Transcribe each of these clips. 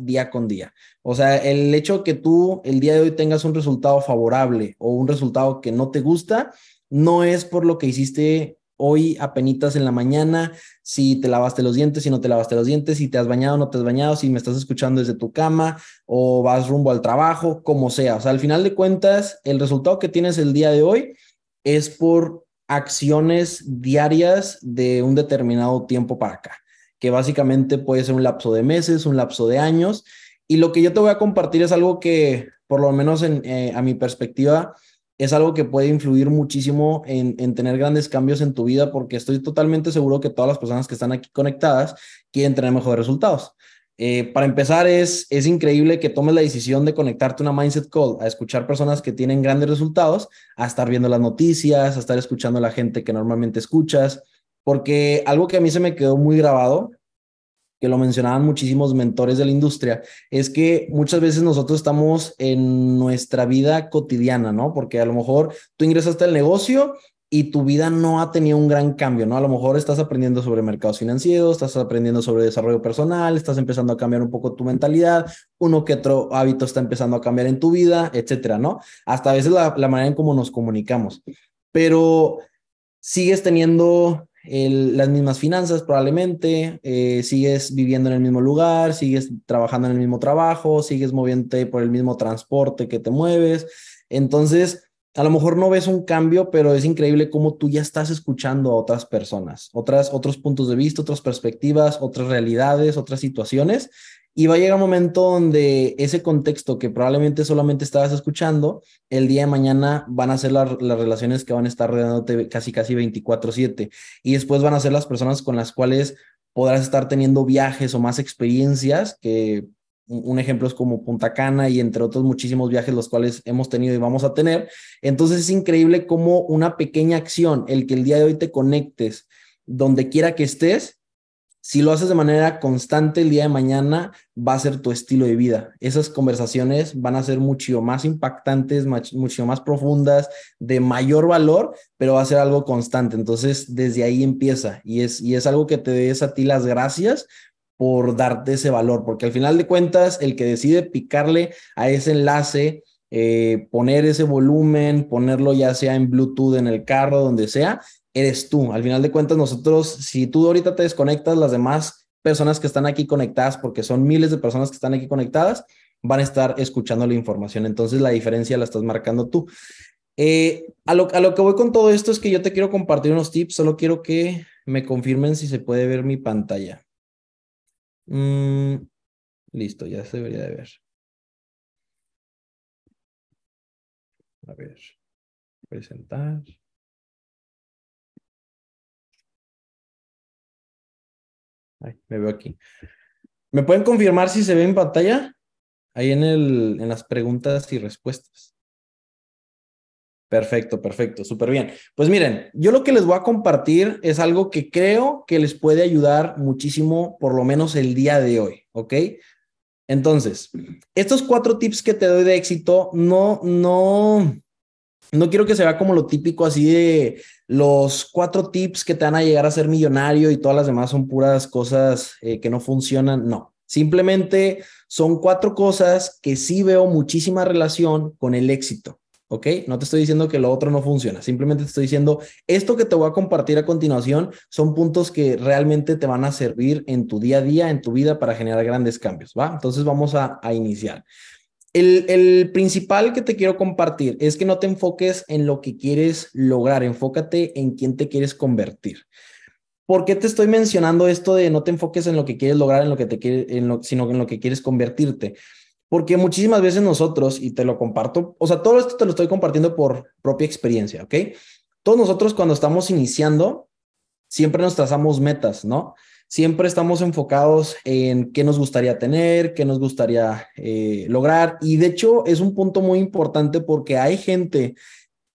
día con día. O sea, el hecho que tú el día de hoy tengas un resultado favorable o un resultado que no te gusta, no es por lo que hiciste hoy apenitas en la mañana, si te lavaste los dientes, si no te lavaste los dientes, si te has bañado no te has bañado, si me estás escuchando desde tu cama o vas rumbo al trabajo, como sea. O sea, al final de cuentas, el resultado que tienes el día de hoy es por acciones diarias de un determinado tiempo para acá, que básicamente puede ser un lapso de meses, un lapso de años. Y lo que yo te voy a compartir es algo que, por lo menos en, eh, a mi perspectiva, es algo que puede influir muchísimo en, en, tener grandes cambios en tu vida, porque estoy totalmente seguro que todas las personas que están aquí conectadas quieren tener mejores resultados. Eh, para empezar, es, es increíble que tomes la decisión de conectarte a una Mindset Call, a escuchar personas que tienen grandes resultados, a estar viendo las noticias, a estar escuchando a la gente que normalmente escuchas, porque algo que a mí se me quedó muy grabado, que lo mencionaban muchísimos mentores de la industria, es que muchas veces nosotros estamos en nuestra vida cotidiana, ¿no? Porque a lo mejor tú ingresaste al negocio y tu vida no ha tenido un gran cambio, ¿no? A lo mejor estás aprendiendo sobre mercados financieros, estás aprendiendo sobre desarrollo personal, estás empezando a cambiar un poco tu mentalidad, uno que otro hábito está empezando a cambiar en tu vida, etcétera, ¿no? Hasta a veces la, la manera en cómo nos comunicamos, pero sigues teniendo el, las mismas finanzas probablemente, eh, sigues viviendo en el mismo lugar, sigues trabajando en el mismo trabajo, sigues moviéndote por el mismo transporte que te mueves, entonces a lo mejor no ves un cambio, pero es increíble cómo tú ya estás escuchando a otras personas, otras, otros puntos de vista, otras perspectivas, otras realidades, otras situaciones. Y va a llegar un momento donde ese contexto que probablemente solamente estabas escuchando, el día de mañana van a ser las relaciones que van a estar rodeándote casi, casi 24/7. Y después van a ser las personas con las cuales podrás estar teniendo viajes o más experiencias que un ejemplo es como Punta Cana y entre otros muchísimos viajes los cuales hemos tenido y vamos a tener. Entonces es increíble cómo una pequeña acción, el que el día de hoy te conectes donde quiera que estés, si lo haces de manera constante el día de mañana, va a ser tu estilo de vida. Esas conversaciones van a ser mucho más impactantes, mucho más profundas, de mayor valor, pero va a ser algo constante. Entonces, desde ahí empieza y es, y es algo que te des a ti las gracias por darte ese valor, porque al final de cuentas, el que decide picarle a ese enlace, eh, poner ese volumen, ponerlo ya sea en Bluetooth en el carro, donde sea, eres tú. Al final de cuentas, nosotros, si tú ahorita te desconectas, las demás personas que están aquí conectadas, porque son miles de personas que están aquí conectadas, van a estar escuchando la información. Entonces, la diferencia la estás marcando tú. Eh, a, lo, a lo que voy con todo esto es que yo te quiero compartir unos tips, solo quiero que me confirmen si se puede ver mi pantalla. Mm, listo, ya se debería de ver. A ver, presentar. Ay, me veo aquí. ¿Me pueden confirmar si se ve en pantalla? Ahí en, el, en las preguntas y respuestas. Perfecto, perfecto, súper bien. Pues miren, yo lo que les voy a compartir es algo que creo que les puede ayudar muchísimo, por lo menos el día de hoy, ¿ok? Entonces, estos cuatro tips que te doy de éxito, no, no, no quiero que se vea como lo típico así de los cuatro tips que te van a llegar a ser millonario y todas las demás son puras cosas eh, que no funcionan. No, simplemente son cuatro cosas que sí veo muchísima relación con el éxito. ¿ok? No te estoy diciendo que lo otro no funciona, simplemente te estoy diciendo, esto que te voy a compartir a continuación son puntos que realmente te van a servir en tu día a día, en tu vida para generar grandes cambios, ¿va? Entonces vamos a, a iniciar. El, principal que te quiero compartir es que no te enfoques en lo que quieres lograr, enfócate en quién te quieres convertir. ¿Por qué te estoy mencionando esto de no te enfoques en lo que quieres lograr, en lo que te lo, sino en lo que quieres convertirte? Porque muchísimas veces nosotros, y te lo comparto, o sea, todo esto te lo estoy compartiendo por propia experiencia, ¿ok? Todos nosotros cuando estamos iniciando, siempre nos trazamos metas, ¿no? Siempre estamos enfocados en qué nos gustaría tener, qué nos gustaría eh, lograr. Y de hecho es un punto muy importante porque hay gente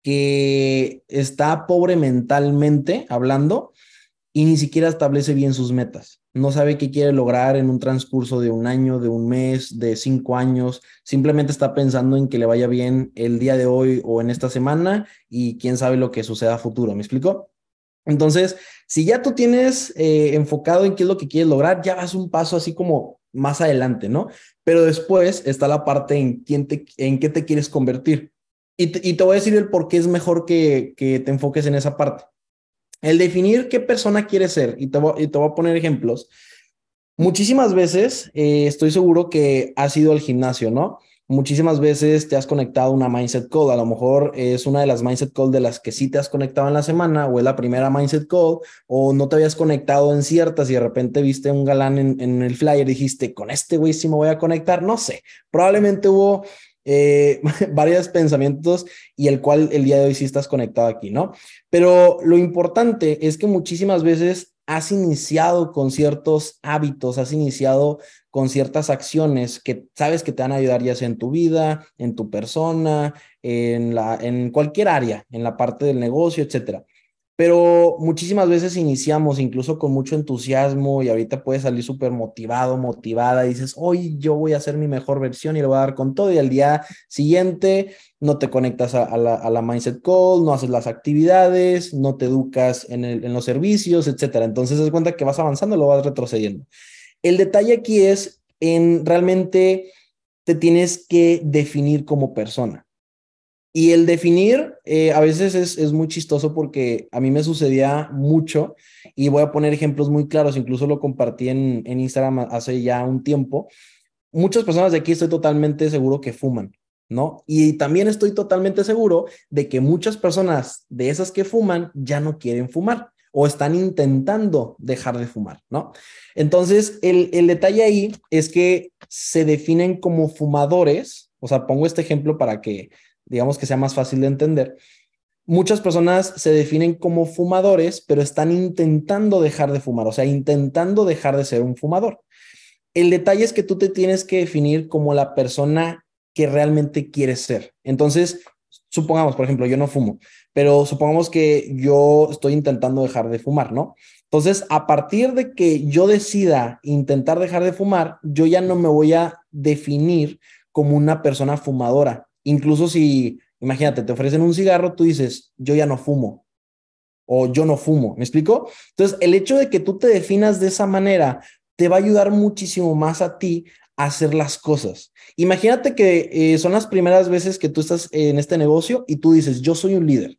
que está pobre mentalmente hablando y ni siquiera establece bien sus metas. No sabe qué quiere lograr en un transcurso de un año, de un mes, de cinco años. Simplemente está pensando en que le vaya bien el día de hoy o en esta semana y quién sabe lo que suceda a futuro. ¿Me explico? Entonces, si ya tú tienes eh, enfocado en qué es lo que quieres lograr, ya vas un paso así como más adelante, ¿no? Pero después está la parte en, quién te, en qué te quieres convertir. Y te, y te voy a decir el por qué es mejor que, que te enfoques en esa parte. El definir qué persona quieres ser, y te voy, y te voy a poner ejemplos. Muchísimas veces eh, estoy seguro que has ido al gimnasio, ¿no? Muchísimas veces te has conectado una mindset call. A lo mejor es una de las mindset call de las que sí te has conectado en la semana, o es la primera mindset call, o no te habías conectado en ciertas y de repente viste un galán en, en el flyer y dijiste, con este güey sí me voy a conectar. No sé, probablemente hubo eh, varios pensamientos y el cual el día de hoy sí estás conectado aquí, ¿no? Pero lo importante es que muchísimas veces has iniciado con ciertos hábitos, has iniciado con ciertas acciones que sabes que te van a ayudar ya sea en tu vida, en tu persona, en, la, en cualquier área, en la parte del negocio, etcétera pero muchísimas veces iniciamos incluso con mucho entusiasmo y ahorita puedes salir súper motivado, motivada, dices, hoy yo voy a hacer mi mejor versión y le voy a dar con todo, y al día siguiente no te conectas a, la, Mindset Call, no haces las actividades, no te educas en, los servicios, etcétera. Entonces, das cuenta que vas avanzando, lo vas retrocediendo. El detalle aquí es en realmente te tienes que definir como persona. Y el definir eh, a veces es, es, muy chistoso porque a mí me sucedía mucho y voy a poner ejemplos muy claros, incluso lo compartí en, en Instagram hace ya un tiempo. Muchas personas de aquí estoy totalmente seguro que fuman, ¿no? Y también estoy totalmente seguro de que muchas personas de esas que fuman ya no quieren fumar o están intentando dejar de fumar, ¿no? Entonces, el, el detalle ahí es que se definen como fumadores, o sea, pongo este ejemplo para que digamos que sea más fácil de entender, muchas personas se definen como fumadores, pero están intentando dejar de fumar, o sea, intentando dejar de ser un fumador. El detalle es que tú te tienes que definir como la persona que realmente quieres ser. Entonces, supongamos, por ejemplo, yo no fumo, pero supongamos que yo estoy intentando dejar de fumar, ¿no? Entonces, a partir de que yo decida intentar dejar de fumar, yo ya no me voy a definir como una persona fumadora, Incluso si, imagínate, te ofrecen un cigarro, tú dices, yo ya no fumo o yo no fumo, ¿me explico? Entonces, el hecho de que tú te definas de esa manera te va a ayudar muchísimo más a ti hacer las cosas. Imagínate que eh, son las primeras veces que tú estás en este negocio y tú dices, yo soy un líder.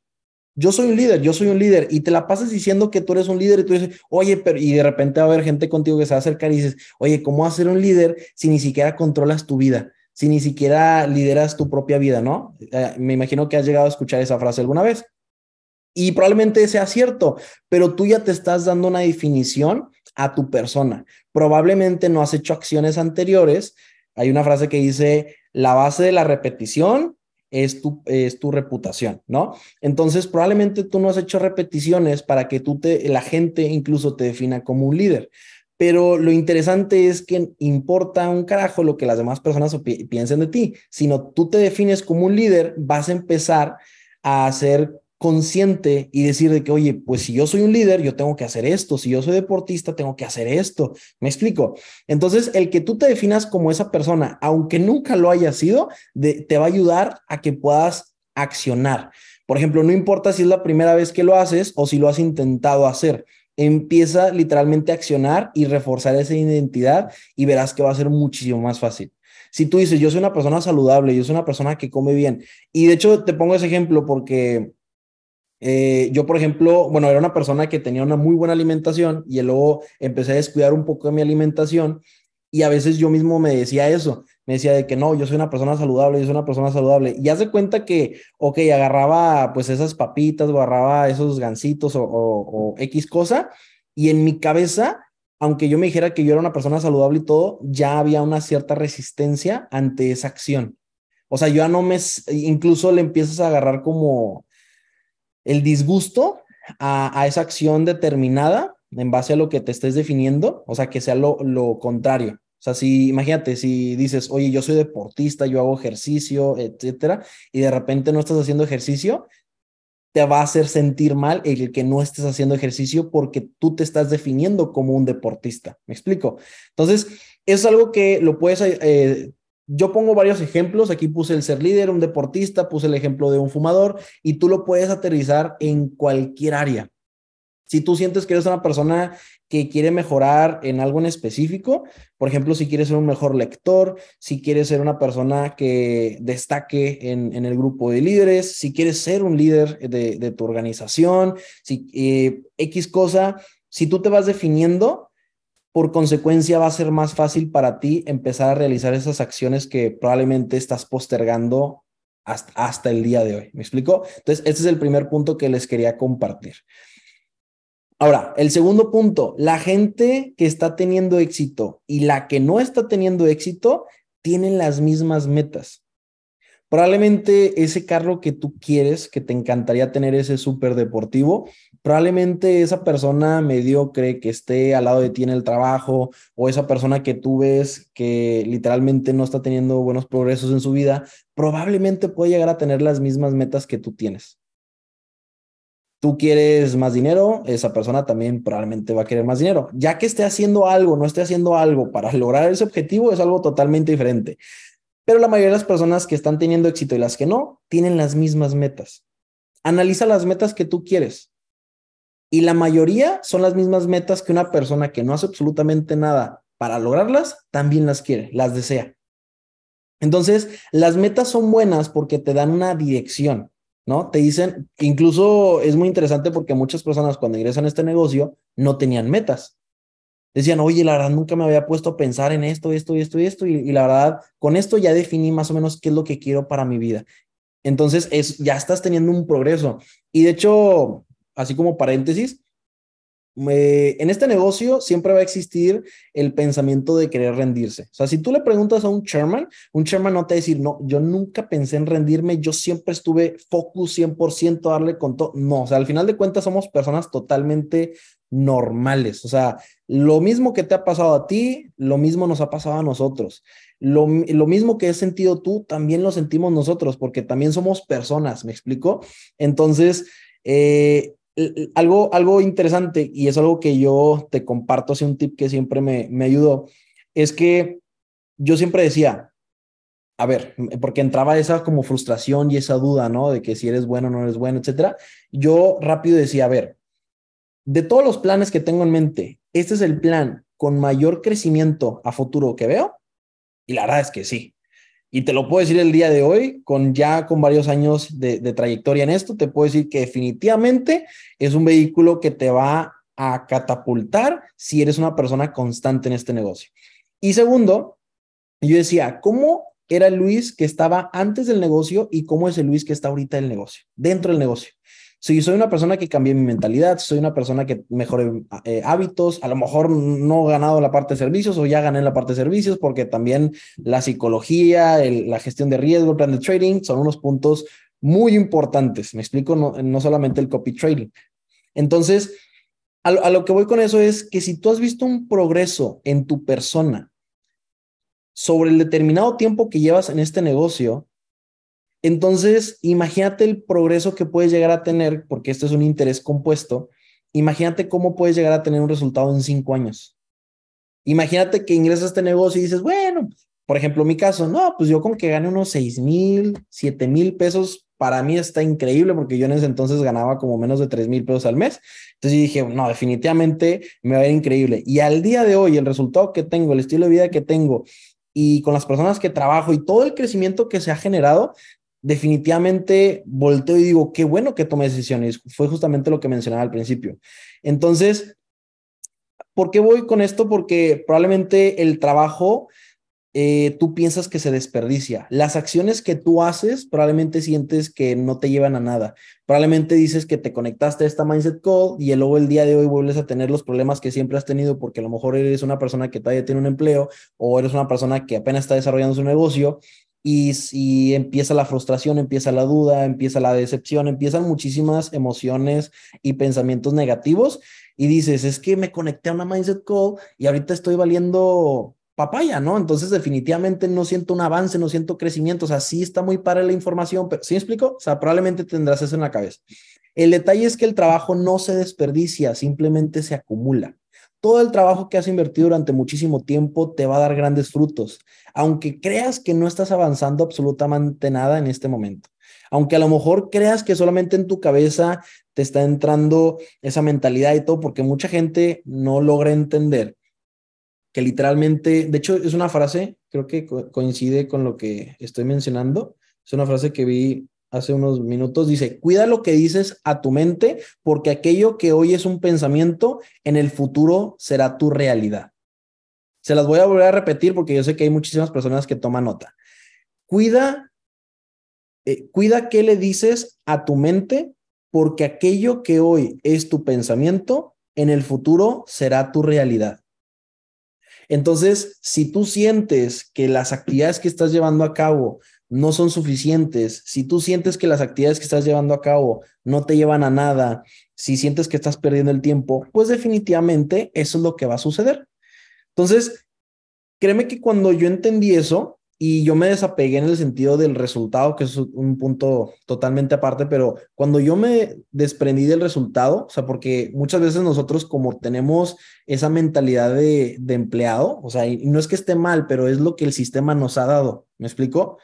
Yo soy un líder, yo soy un líder, y te la pasas diciendo que tú eres un líder y tú dices, oye, pero, y de repente va a haber gente contigo que se va a acercar y dices, oye, ¿cómo vas a ser un líder si ni siquiera controlas tu vida? si ni siquiera lideras tu propia vida, ¿no? Eh, me imagino que has llegado a escuchar esa frase alguna vez. Y probablemente sea cierto, pero tú ya te estás dando una definición a tu persona. Probablemente no has hecho acciones anteriores. Hay una frase que dice, la base de la repetición es tu, es tu reputación, ¿no? Entonces, probablemente tú no has hecho repeticiones para que tú te, la gente incluso te defina como un líder pero lo interesante es que importa un carajo lo que las demás personas piensen de ti, sino tú te defines como un líder, vas a empezar a ser consciente y decir de que, oye, pues si yo soy un líder, yo tengo que hacer esto, si yo soy deportista, tengo que hacer esto. ¿Me explico? Entonces, el que tú te definas como esa persona, aunque nunca lo haya sido, te va a ayudar a que puedas accionar. Por ejemplo, no importa si es la primera vez que lo haces o si lo has intentado hacer empieza literalmente a accionar y reforzar esa identidad y verás que va a ser muchísimo más fácil. Si tú dices, yo soy una persona saludable, yo soy una persona que come bien, y de hecho te pongo ese ejemplo porque eh, yo, por ejemplo, bueno, era una persona que tenía una muy buena alimentación y luego empecé a descuidar un poco de mi alimentación y a veces yo mismo me decía eso, me decía de que no, yo soy una persona saludable, yo soy una persona saludable. Y haz de cuenta que, ok, agarraba pues esas papitas, agarraba esos gansitos o, o, X cosa, y en mi cabeza, aunque yo me dijera que yo era una persona saludable y todo, ya había una cierta resistencia ante esa acción. O sea, yo ya no me, incluso le empiezas a agarrar como el disgusto a, esa acción determinada en base a lo que te estés definiendo, o sea, que sea lo, lo contrario. O sea, si imagínate, si dices, oye, yo soy deportista, yo hago ejercicio, etcétera, y de repente no estás haciendo ejercicio, te va a hacer sentir mal el que no estés haciendo ejercicio porque tú te estás definiendo como un deportista. ¿Me explico? Entonces, es algo que lo puedes, eh, yo pongo varios ejemplos, aquí puse el ser líder, un deportista, puse el ejemplo de un fumador y tú lo puedes aterrizar en cualquier área. Si tú sientes que eres una persona que quiere mejorar en algo en específico, por ejemplo, si quieres ser un mejor lector, si quieres ser una persona que destaque en, el grupo de líderes, si quieres ser un líder de, tu organización, si eh, X cosa, si tú te vas definiendo, por consecuencia va a ser más fácil para ti empezar a realizar esas acciones que probablemente estás postergando hasta, el día de hoy. ¿Me explico? Entonces, este es el primer punto que les quería compartir. Ahora, el segundo punto, la gente que está teniendo éxito y la que no está teniendo éxito tienen las mismas metas. Probablemente ese carro que tú quieres, que te encantaría tener ese súper deportivo, probablemente esa persona mediocre que esté al lado de ti en el trabajo o esa persona que tú ves que literalmente no está teniendo buenos progresos en su vida, probablemente puede llegar a tener las mismas metas que tú tienes tú quieres más dinero, esa persona también probablemente va a querer más dinero. Ya que esté haciendo algo, no esté haciendo algo para lograr ese objetivo, es algo totalmente diferente. Pero la mayoría de las personas que están teniendo éxito y las que no, tienen las mismas metas. Analiza las metas que tú quieres. Y la mayoría son las mismas metas que una persona que no hace absolutamente nada para lograrlas, también las quiere, las desea. Entonces, las metas son buenas porque te dan una dirección, ¿no? Te dicen, incluso es muy interesante porque muchas personas cuando ingresan a este negocio no tenían metas. Decían, oye, la verdad nunca me había puesto a pensar en esto, esto y esto y esto, y, la verdad, con esto ya definí más o menos qué es lo que quiero para mi vida. Entonces, es, ya estás teniendo un progreso. Y de hecho, así como paréntesis, en este negocio siempre va a existir el pensamiento de querer rendirse. O sea, si tú le preguntas a un chairman, un chairman no te va a decir, no, yo nunca pensé en rendirme, yo siempre estuve focus 100% a darle con todo. No, o sea, al final de cuentas somos personas totalmente normales. O sea, lo mismo que te ha pasado a ti, lo mismo nos ha pasado a nosotros. Lo, lo mismo que has sentido tú, también lo sentimos nosotros, porque también somos personas, ¿me explico? Entonces, eh, algo, algo interesante, y es algo que yo te comparto, así un tip que siempre me, me ayudó, es que yo siempre decía, a ver, porque entraba esa como frustración y esa duda, ¿no? De que si eres bueno o no eres bueno, etcétera. Yo rápido decía, a ver, de todos los planes que tengo en mente, ¿este es el plan con mayor crecimiento a futuro que veo? Y la verdad es que sí. Y te lo puedo decir el día de hoy, con ya con varios años de, trayectoria en esto, te puedo decir que definitivamente es un vehículo que te va a catapultar si eres una persona constante en este negocio. Y segundo, yo decía, ¿cómo era Luis que estaba antes del negocio y cómo es el Luis que está ahorita en el negocio, dentro del negocio? Si soy una persona que cambié mi mentalidad, soy una persona que mejoré eh, hábitos, a lo mejor no he ganado la parte de servicios o ya gané la parte de servicios porque también la psicología, la gestión de riesgo, el plan de trading son unos puntos muy importantes. Me explico, no, solamente el copy trading. Entonces, a lo que voy con eso es que si tú has visto un progreso en tu persona sobre el determinado tiempo que llevas en este negocio, entonces, imagínate el progreso que puedes llegar a tener, porque esto es un interés compuesto. Imagínate cómo puedes llegar a tener un resultado en cinco años. Imagínate que ingresas a este negocio y dices, bueno, por ejemplo, mi caso, no, pues yo con que gane unos seis mil, siete mil pesos, para mí está increíble porque yo en ese entonces ganaba como menos de tres mil pesos al mes. Entonces dije, no, definitivamente me va a ir increíble. Y al día de hoy, el resultado que tengo, el estilo de vida que tengo y con las personas que trabajo y todo el crecimiento que se ha generado, definitivamente volteo y digo, qué bueno que tomé decisiones. Fue justamente lo que mencionaba al principio. Entonces, ¿por qué voy con esto? Porque probablemente el trabajo eh, tú piensas que se desperdicia. Las acciones que tú haces probablemente sientes que no te llevan a nada. Probablemente dices que te conectaste a esta mindset call y luego el día de hoy vuelves a tener los problemas que siempre has tenido porque a lo mejor eres una persona que todavía tiene un empleo o eres una persona que apenas está desarrollando su negocio y, empieza la frustración, empieza la duda, empieza la decepción, empiezan muchísimas emociones y pensamientos negativos y dices, es que me conecté a una mindset call y ahorita estoy valiendo papaya, ¿no? Entonces definitivamente no siento un avance, no siento crecimiento, o sea, sí está muy para la información, pero ¿sí me explico? O sea, probablemente tendrás eso en la cabeza. El detalle es que el trabajo no se desperdicia, simplemente se acumula todo el trabajo que has invertido durante muchísimo tiempo te va a dar grandes frutos, aunque creas que no estás avanzando absolutamente nada en este momento. Aunque a lo mejor creas que solamente en tu cabeza te está entrando esa mentalidad y todo, porque mucha gente no logra entender que literalmente, de hecho es una frase, creo que coincide con lo que estoy mencionando, es una frase que vi hace unos minutos, dice, cuida lo que dices a tu mente, porque aquello que hoy es un pensamiento, en el futuro será tu realidad. Se las voy a volver a repetir porque yo sé que hay muchísimas personas que toman nota. Cuida, eh, cuida qué le dices a tu mente, porque aquello que hoy es tu pensamiento, en el futuro será tu realidad. Entonces, si tú sientes que las actividades que estás llevando a cabo no son suficientes, si tú sientes que las actividades que estás llevando a cabo no te llevan a nada, si sientes que estás perdiendo el tiempo, pues definitivamente eso es lo que va a suceder. Entonces, créeme que cuando yo entendí eso y yo me desapegué en el sentido del resultado, que es un punto totalmente aparte, pero cuando yo me desprendí del resultado, o sea, porque muchas veces nosotros como tenemos esa mentalidad de, de empleado, o sea, y no es que esté mal, pero es lo que el sistema nos ha dado, ¿me explico?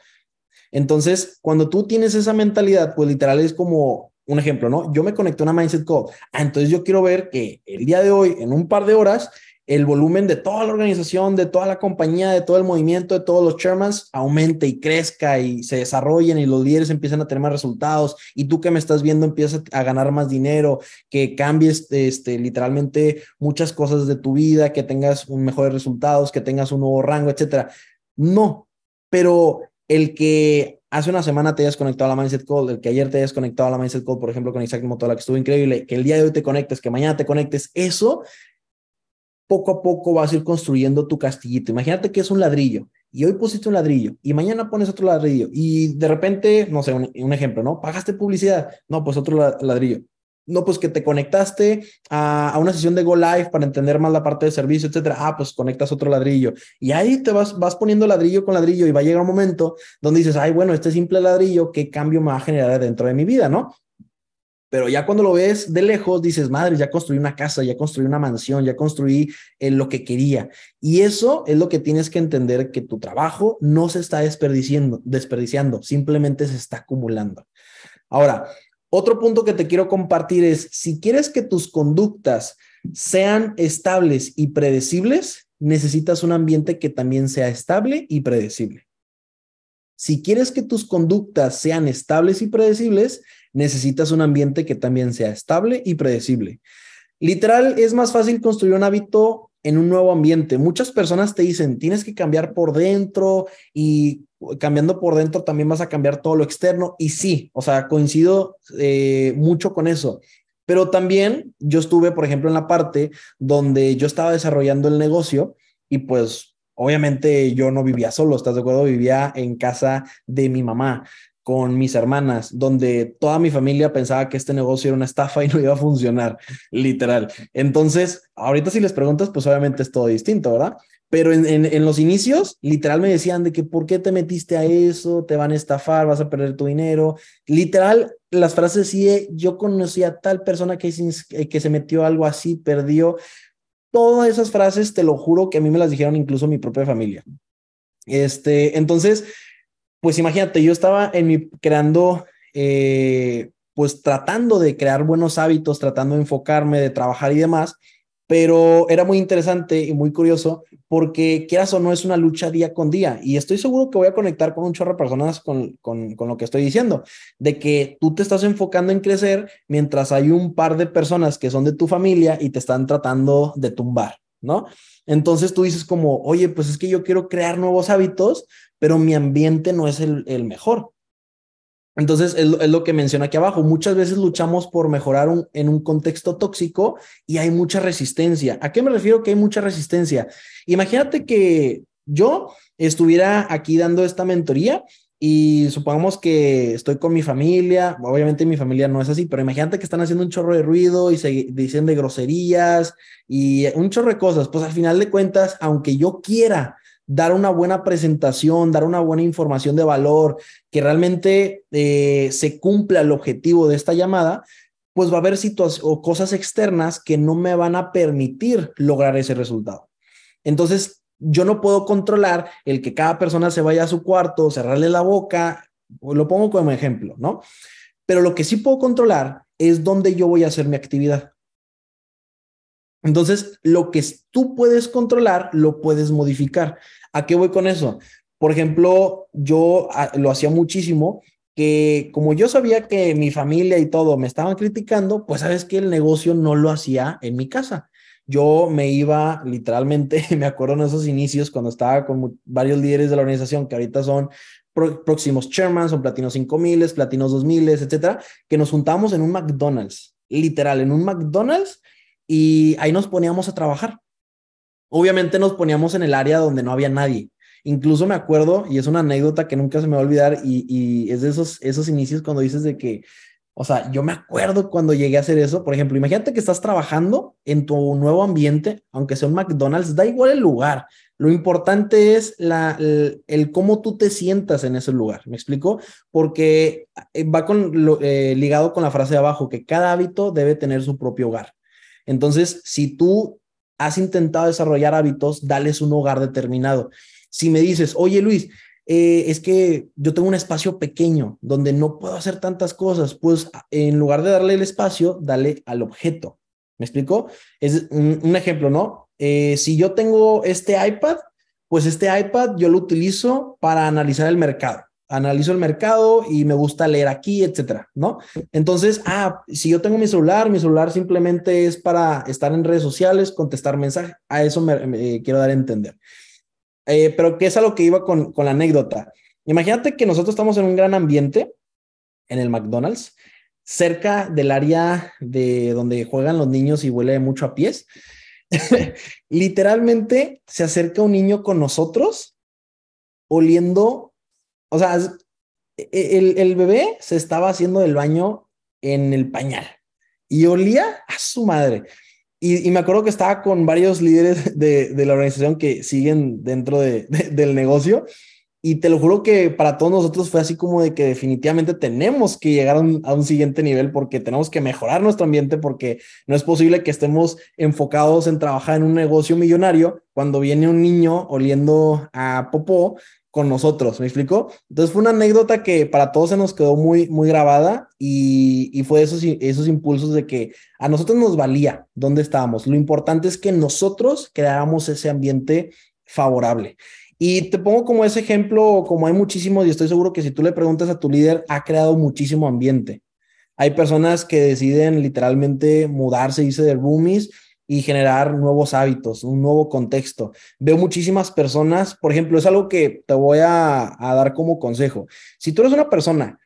Entonces, cuando tú tienes esa mentalidad, pues literal es como un ejemplo, ¿no? Yo me conecté a una Mindset Call. Ah, entonces yo quiero ver que el día de hoy, en un par de horas, el volumen de toda la organización, de toda la compañía, de todo el movimiento, de todos los chairmans aumente y crezca y se desarrollen y los líderes empiezan a tener más resultados y tú que me estás viendo empiezas a ganar más dinero, que cambies este, literalmente muchas cosas de tu vida, que tengas mejores resultados, que tengas un nuevo rango, etcétera. No, pero el que hace una semana te hayas conectado a la Mindset Call, el que ayer te hayas conectado a la Mindset Call, por ejemplo, con Isaac Motola, que estuvo increíble, que el día de hoy te conectes, que mañana te conectes, eso poco a poco vas a ir construyendo tu castillito. Imagínate que es un ladrillo y hoy pusiste un ladrillo y mañana pones otro ladrillo y de repente, no sé, un, ejemplo, ¿no? Pagaste publicidad, no, pues otro ladrillo. No, pues que te conectaste a, una sesión de Go Live para entender más la parte de servicio, etcétera. Ah, pues conectas otro ladrillo. Y ahí te vas, vas poniendo ladrillo con ladrillo y va a llegar un momento donde dices, ay, bueno, este simple ladrillo, ¿qué cambio me va a generar dentro de mi vida, no? Pero ya cuando lo ves de lejos, dices, madre, ya construí una casa, ya construí una mansión, ya construí eh, lo que quería. Y eso es lo que tienes que entender, que tu trabajo no se está desperdiciando, desperdiciando, simplemente se está acumulando. Ahora, otro punto que te quiero compartir es, si quieres que tus conductas sean estables y predecibles, necesitas un ambiente que también sea estable y predecible. Si quieres que tus conductas sean estables y predecibles, necesitas un ambiente que también sea estable y predecible. Literal, es más fácil construir un hábito en un nuevo ambiente. Muchas personas te dicen, tienes que cambiar por dentro y cambiando por dentro también vas a cambiar todo lo externo. Y sí, o sea, coincido eh, mucho con eso. Pero también yo estuve, por ejemplo, en la parte donde yo estaba desarrollando el negocio y pues obviamente yo no vivía solo, ¿estás de acuerdo? Vivía en casa de mi mamá con mis hermanas, donde toda mi familia pensaba que este negocio era una estafa y no iba a funcionar, literal. Entonces, ahorita si les preguntas, pues obviamente es todo distinto, ¿verdad? Pero en, en, los inicios, literal me decían de que, ¿por qué te metiste a eso? Te van a estafar, vas a perder tu dinero. Literal, las frases sí, yo conocí a tal persona que, que se metió algo así, perdió. Todas esas frases, te lo juro que a mí me las dijeron incluso mi propia familia. Este, entonces, pues imagínate, yo estaba en mi creando, eh, pues tratando de crear buenos hábitos, tratando de enfocarme, de trabajar y demás, pero era muy interesante y muy curioso porque quieras o no es una lucha día con día y estoy seguro que voy a conectar con un chorro de personas con, con, con, lo que estoy diciendo, de que tú te estás enfocando en crecer mientras hay un par de personas que son de tu familia y te están tratando de tumbar, ¿no? Entonces tú dices como, oye, pues es que yo quiero crear nuevos hábitos, pero mi ambiente no es el, mejor. Entonces, es, lo que menciona aquí abajo. Muchas veces luchamos por mejorar en un contexto tóxico y hay mucha resistencia. ¿A qué me refiero que hay mucha resistencia? Imagínate que yo estuviera aquí dando esta mentoría y supongamos que estoy con mi familia, obviamente mi familia no es así, pero imagínate que están haciendo un chorro de ruido y se dicen de groserías y un chorro de cosas. Pues al final de cuentas, aunque yo quiera dar una buena presentación, dar una buena información de valor, que realmente eh, se cumpla el objetivo de esta llamada, pues va a haber situaciones o cosas externas que no me van a permitir lograr ese resultado. Entonces, yo no puedo controlar el que cada persona se vaya a su cuarto, cerrarle la boca Lo pongo como ejemplo, ¿no? Pero lo que sí puedo controlar es dónde yo voy a hacer mi actividad. Entonces, lo que tú puedes controlar, lo puedes modificar. ¿A qué voy con eso? Por ejemplo, yo ah, lo hacía muchísimo que como yo sabía que mi familia y todo me estaban criticando, pues sabes que el negocio no lo hacía en mi casa. Yo me iba literalmente, me acuerdo en esos inicios cuando estaba con varios líderes de la organización que ahorita son próximos chairman, son platinos 5000, platinos 2000, etcétera, que nos juntamos en un McDonald's, literal, en un McDonald's y ahí nos poníamos a trabajar. Obviamente nos poníamos en el área donde no había nadie. Incluso me acuerdo, y es una anécdota que nunca se me va a olvidar, y, es de esos, esos inicios cuando dices de que, o sea, yo me acuerdo cuando llegué a hacer eso. Por ejemplo, imagínate que estás trabajando en tu nuevo ambiente, aunque sea un McDonald's, da igual el lugar. Lo importante es la, el, cómo tú te sientas en ese lugar. ¿Me explico? Porque eh, va con eh, ligado con la frase de abajo, que cada hábito debe tener su propio hogar. Entonces, si tú has intentado desarrollar hábitos, dales un hogar determinado. Si me dices, oye Luis, eh, es que yo tengo un espacio pequeño donde no puedo hacer tantas cosas, pues en lugar de darle el espacio, dale al objeto. ¿Me explico? Es un, ejemplo, ¿no? Eh, si yo tengo este iPad, pues este iPad yo lo utilizo para analizar el mercado. Analizo el mercado y me gusta leer aquí, etcétera, ¿no? Entonces, ah, si yo tengo mi celular, mi celular simplemente es para estar en redes sociales, contestar mensajes, a eso me quiero dar a entender. Eh, pero que es a lo que iba con, con la anécdota. Imagínate que nosotros estamos en un gran ambiente en el McDonald's, cerca del área de donde juegan los niños y huele mucho a pies. Literalmente se acerca un niño con nosotros oliendo, o sea, e, el, el bebé se estaba haciendo el baño en el pañal y olía a su madre. Y, me acuerdo que estaba con varios líderes de, de la organización que siguen dentro de, del negocio. Y te lo juro que para todos nosotros fue así como de que definitivamente tenemos que llegar a un, a un, siguiente nivel porque tenemos que mejorar nuestro ambiente porque no es posible que estemos enfocados en trabajar en un negocio millonario cuando viene un niño oliendo a popó con nosotros, ¿me explico? Entonces fue una anécdota que para todos se nos quedó muy, muy grabada y, y, fue esos, esos impulsos de que a nosotros nos valía dónde estábamos. Lo importante es que nosotros creáramos ese ambiente favorable. Y te pongo como ese ejemplo, como hay muchísimos, y estoy seguro que si tú le preguntas a tu líder, ha creado muchísimo ambiente. Hay personas que deciden literalmente mudarse, irse de roomies y generar nuevos hábitos, un nuevo contexto. Veo muchísimas personas, por ejemplo, es algo que te voy a, dar como consejo. Si tú eres una persona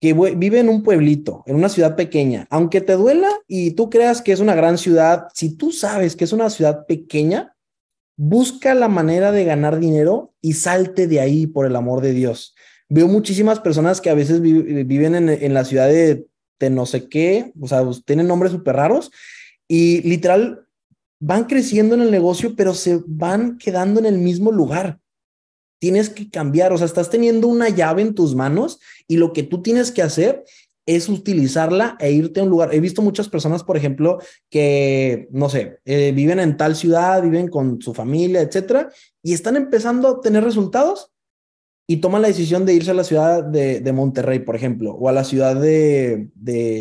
que vive en un pueblito, en una ciudad pequeña, aunque te duela y tú creas que es una gran ciudad, si tú sabes que es una ciudad pequeña, busca la manera de ganar dinero y salte de ahí por el amor de Dios. Veo muchísimas personas que a veces viven en, en la ciudad de, de no sé qué, o sea, tienen nombres súper raros y literal van creciendo en el negocio, pero se van quedando en el mismo lugar. Tienes que cambiar, o sea, estás teniendo una llave en tus manos y lo que tú tienes que hacer es utilizarla e irte a un lugar. He visto muchas personas, por ejemplo, que, no sé, eh, viven en tal ciudad, viven con su familia, etcétera, y están empezando a obtener resultados y toman la decisión de irse a la ciudad de, Monterrey, por ejemplo, o a la ciudad de,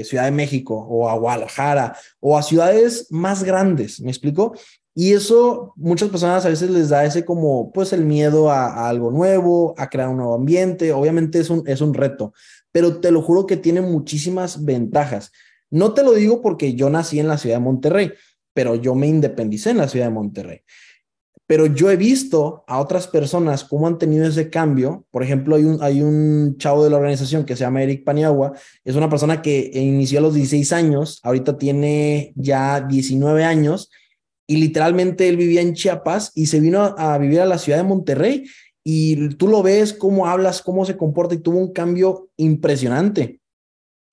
Ciudad de México, o a Guadalajara, o a ciudades más grandes, ¿me explico? Y eso muchas personas a veces les da ese como, pues el miedo a, algo nuevo, a crear un nuevo ambiente, obviamente es un, es un reto, pero te lo juro que tiene muchísimas ventajas. No te lo digo porque yo nací en la ciudad de Monterrey, pero yo me independicé en la ciudad de Monterrey. Pero yo he visto a otras personas cómo han tenido ese cambio. Por ejemplo, hay un, hay un chavo de la organización que se llama Eric Paniagua. Es una persona que inició a los 16 años, ahorita tiene ya 19 años y literalmente él vivía en Chiapas y se vino a, a vivir a la ciudad de Monterrey y tú lo ves, cómo hablas, cómo se comporta y tuvo un cambio impresionante.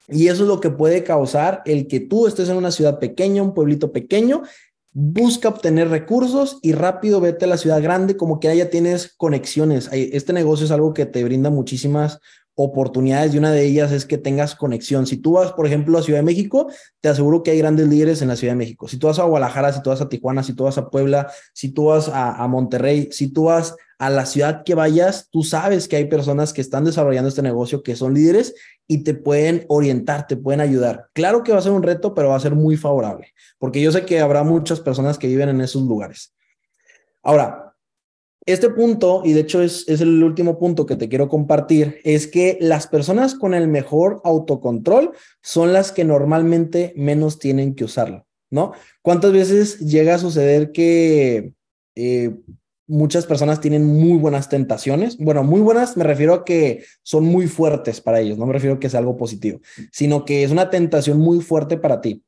Y eso es lo que puede causar el que tú estés en una ciudad pequeña, un pueblito pequeño busca obtener recursos y rápido vete a la ciudad grande, como que allá tienes conexiones. Este negocio es algo que te brinda muchísimas oportunidades y una de ellas es que tengas conexión. Si tú vas, por ejemplo, a Ciudad de México, te aseguro que hay grandes líderes en la Ciudad de México. Si tú vas a Guadalajara, si tú vas a Tijuana, si tú vas a Puebla, si tú vas a, Monterrey, si tú vas a la ciudad que vayas, tú sabes que hay personas que están desarrollando este negocio, que son líderes y te pueden orientar, te pueden ayudar. Claro que va a ser un reto, pero va a ser muy favorable, porque yo sé que habrá muchas personas que viven en esos lugares. Ahora, este punto, y de hecho es, es, el último punto que te quiero compartir, es que las personas con el mejor autocontrol son las que normalmente menos tienen que usarlo, ¿no? ¿Cuántas veces llega a suceder que eh, muchas personas tienen muy buenas tentaciones? Bueno, muy buenas me refiero a que son muy fuertes para ellos, no me refiero a que sea algo positivo, sino que es una tentación muy fuerte para ti.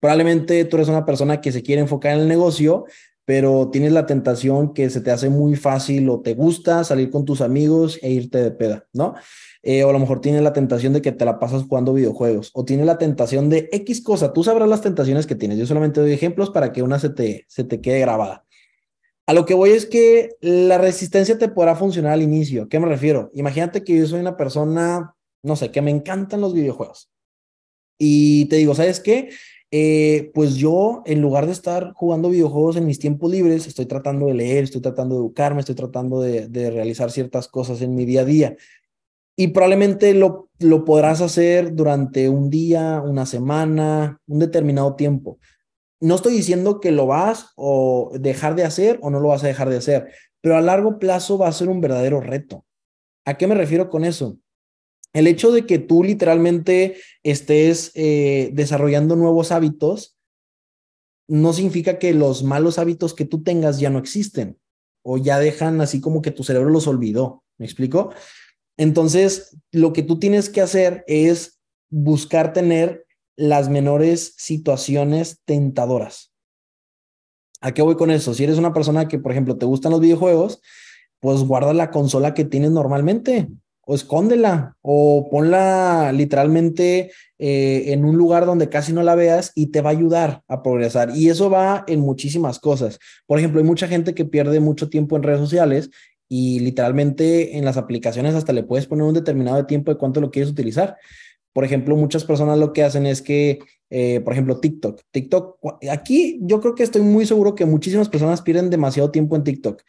Probablemente tú eres una persona que se quiere enfocar en el negocio, pero tienes la tentación que se te hace muy fácil o te gusta salir con tus amigos e irte de peda, ¿no? Eh, o a lo mejor tienes la tentación de que te la pasas jugando videojuegos, o tienes la tentación de X cosa, tú sabrás las tentaciones que tienes, yo solamente doy ejemplos para que una se te, se te quede grabada. A lo que voy es que la resistencia te podrá funcionar al inicio. ¿Qué me refiero? Imagínate que yo soy una persona, no sé, que me encantan los videojuegos. Y te digo, ¿sabes qué? Eh, pues yo, en lugar de estar jugando videojuegos en mis tiempos libres, estoy tratando de leer, estoy tratando de educarme, estoy tratando de, realizar ciertas cosas en mi día a día. Y probablemente lo, lo podrás hacer durante un día, una semana, un determinado tiempo. No estoy diciendo que lo vas o dejar de hacer o no lo vas a dejar de hacer, pero a largo plazo va a ser un verdadero reto. ¿A qué me refiero con eso? el hecho de que tú literalmente estés eh, desarrollando nuevos hábitos no significa que los malos hábitos que tú tengas ya no existen o ya dejan así como que tu cerebro los olvidó. ¿Me explico? Entonces, lo que tú tienes que hacer es buscar tener las menores situaciones tentadoras. ¿A qué voy con eso? Si eres una persona que, por ejemplo, te gustan los videojuegos, pues guarda la consola que tienes normalmente o escóndela o ponla literalmente eh, en un lugar donde casi no la veas y te va a ayudar a progresar. Y eso va en muchísimas cosas. Por ejemplo, hay mucha gente que pierde mucho tiempo en redes sociales y literalmente en las aplicaciones hasta le puedes poner un determinado tiempo de cuánto lo quieres utilizar. Por ejemplo, muchas personas lo que hacen es que, eh, por ejemplo, TikTok. TikTok, aquí yo creo que estoy muy seguro que muchísimas personas pierden demasiado tiempo en TikTok.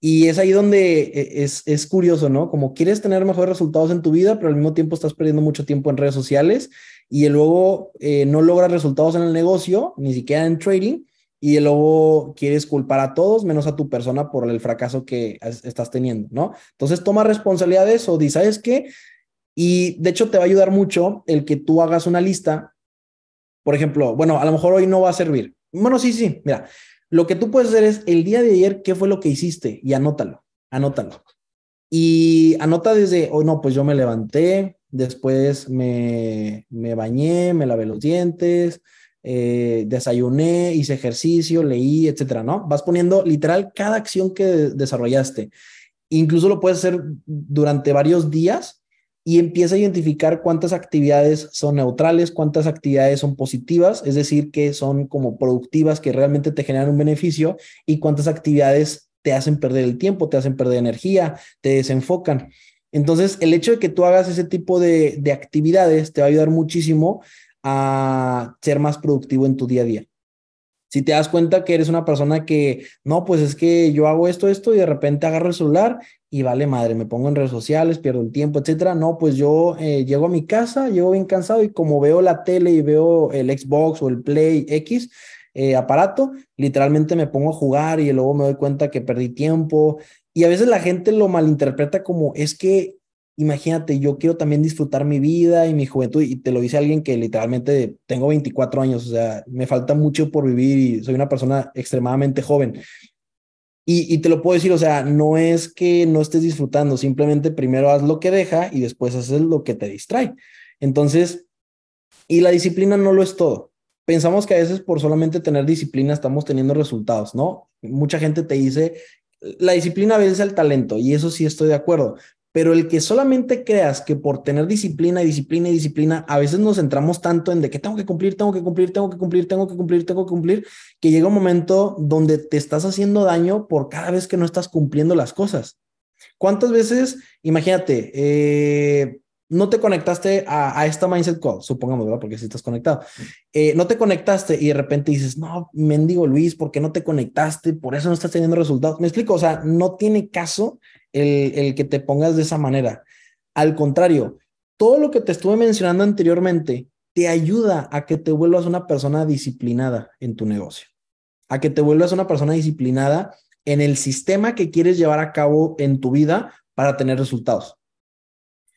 Y es ahí donde eh, es, es curioso, ¿no? Como quieres tener mejores resultados en tu vida, pero al mismo tiempo estás perdiendo mucho tiempo en redes sociales y luego eh, no logras resultados en el negocio, ni siquiera en trading, y luego quieres culpar a todos menos a tu persona por el fracaso que estás teniendo, ¿no? Entonces toma responsabilidad de eso, di, ¿sabes qué? Y de hecho te va a ayudar mucho el que tú hagas una lista. Por ejemplo, bueno, a lo mejor hoy no va a servir. Bueno, sí, sí, mira, lo que tú puedes hacer es el día de ayer, ¿qué fue lo que hiciste? Y anótalo, anótalo. Y anota desde, oh no, pues yo me levanté, después me, me bañé, me lavé los dientes, eh, desayuné, hice ejercicio, leí, etcétera, ¿no? Vas poniendo literal cada acción que desarrollaste. Incluso lo puedes hacer durante varios días y empieza a identificar cuántas actividades son neutrales, cuántas actividades son positivas, es decir, que son como productivas, que realmente te generan un beneficio y cuántas actividades te hacen perder el tiempo, te hacen perder energía, te desenfocan. Entonces, el hecho de que tú hagas ese tipo de, de actividades te va a ayudar muchísimo a ser más productivo en tu día a día. Si te das cuenta que eres una persona que, no, pues es que yo hago esto, esto y de repente agarro el celular y vale madre, me pongo en redes sociales, pierdo el tiempo, etcétera. No, pues yo eh, llego a mi casa, llego bien cansado y como veo la tele y veo el Xbox o el Play X eh, aparato, literalmente me pongo a jugar y luego me doy cuenta que perdí tiempo. Y a veces la gente lo malinterpreta como es que imagínate, yo quiero también disfrutar mi vida y mi juventud, y te lo dice alguien que literalmente tengo 24 años, o sea, me falta mucho por vivir y soy una persona extremadamente joven. Y, te lo puedo decir, o sea, no es que no estés disfrutando, simplemente primero haz lo que deja y después haces lo que te distrae. Entonces, y la disciplina no lo es todo. Pensamos que a veces por solamente tener disciplina estamos teniendo resultados, ¿no? Mucha gente te dice, la disciplina vence el talento y eso sí estoy de acuerdo, pero el que solamente creas que por tener disciplina y disciplina y disciplina, a veces nos centramos tanto en de que tengo que cumplir, tengo que cumplir, tengo que cumplir, tengo que cumplir, tengo que cumplir, que llega un momento donde te estás haciendo daño por cada vez que no estás cumpliendo las cosas. ¿Cuántas veces, imagínate, eh, no te conectaste a, esta Mindset Call, supongamos, ¿verdad? Porque si estás conectado. Eh, no te conectaste y de repente dices, no, mendigo Luis, ¿por qué no te conectaste? Por eso no estás teniendo resultados. Me explico, o sea, no tiene caso el, el que te pongas de esa manera. Al contrario, todo lo que te estuve mencionando anteriormente te ayuda a que te vuelvas una persona disciplinada en tu negocio, a que te vuelvas una persona disciplinada en el sistema que quieres llevar a cabo en tu vida para tener resultados.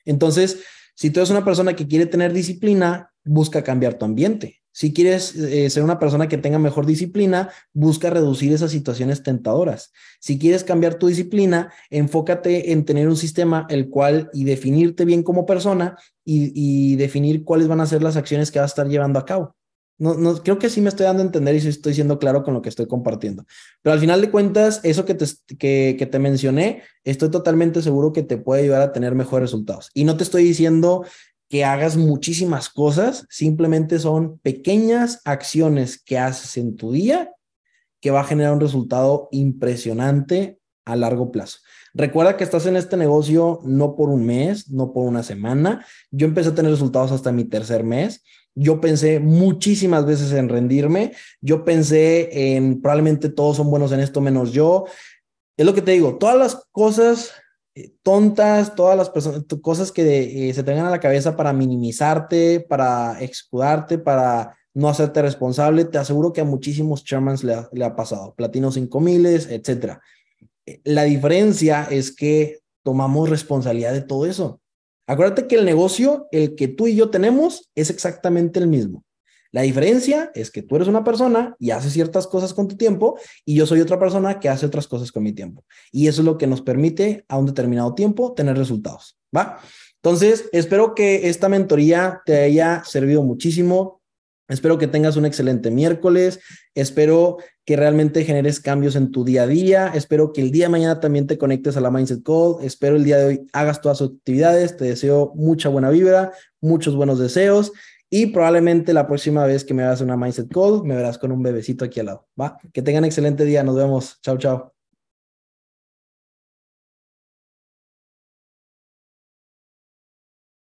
Entonces, si tú eres una persona que quiere tener disciplina, busca cambiar tu ambiente. Si quieres eh, ser una persona que tenga mejor disciplina, busca reducir esas situaciones tentadoras. Si quieres cambiar tu disciplina, enfócate en tener un sistema el cual y definirte bien como persona y, y definir cuáles van a ser las acciones que vas a estar llevando a cabo. No, no, creo que sí me estoy dando a entender y estoy siendo claro con lo que estoy compartiendo. Pero al final de cuentas, eso que te, que, que te mencioné, estoy totalmente seguro que te puede ayudar a tener mejores resultados. Y no te estoy diciendo que hagas muchísimas cosas, simplemente son pequeñas acciones que haces en tu día que va a generar un resultado impresionante a largo plazo. Recuerda que estás en este negocio no por un mes, no por una semana. Yo empecé a tener resultados hasta mi tercer mes. Yo pensé muchísimas veces en rendirme. Yo pensé en probablemente todos son buenos en esto menos yo. Es lo que te digo, todas las cosas eh, tontas, todas las personas, cosas que eh, se tengan a la cabeza para minimizarte, para excudarte, para no hacerte responsable, te aseguro que a muchísimos chairmans le ha, le ha pasado, platino 5000, etcétera. Eh, la diferencia es que tomamos responsabilidad de todo eso. Acuérdate que el negocio, el que tú y yo tenemos, es exactamente el mismo. La diferencia es que tú eres una persona y haces ciertas cosas con tu tiempo y yo soy otra persona que hace otras cosas con mi tiempo. Y eso es lo que nos permite a un determinado tiempo tener resultados, ¿va? Entonces, espero que esta mentoría te haya servido muchísimo. Espero que tengas un excelente miércoles. Espero que realmente generes cambios en tu día a día. Espero que el día de mañana también te conectes a la Mindset Call. Espero el día de hoy hagas todas tus actividades. Te deseo mucha buena vibra, muchos buenos deseos y probablemente la próxima vez que me hagas una Mindset Call me verás con un bebecito aquí al lado. ¿Va? Que tengan excelente día. Nos vemos. Chao, chao.